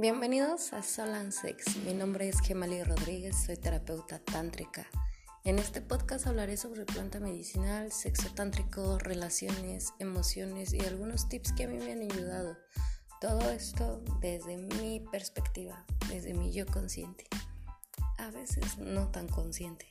Bienvenidos a Solan Sex. Mi nombre es Gemali Rodríguez, soy terapeuta tántrica. En este podcast hablaré sobre planta medicinal, sexo tántrico, relaciones, emociones y algunos tips que a mí me han ayudado. Todo esto desde mi perspectiva, desde mi yo consciente. A veces no tan consciente.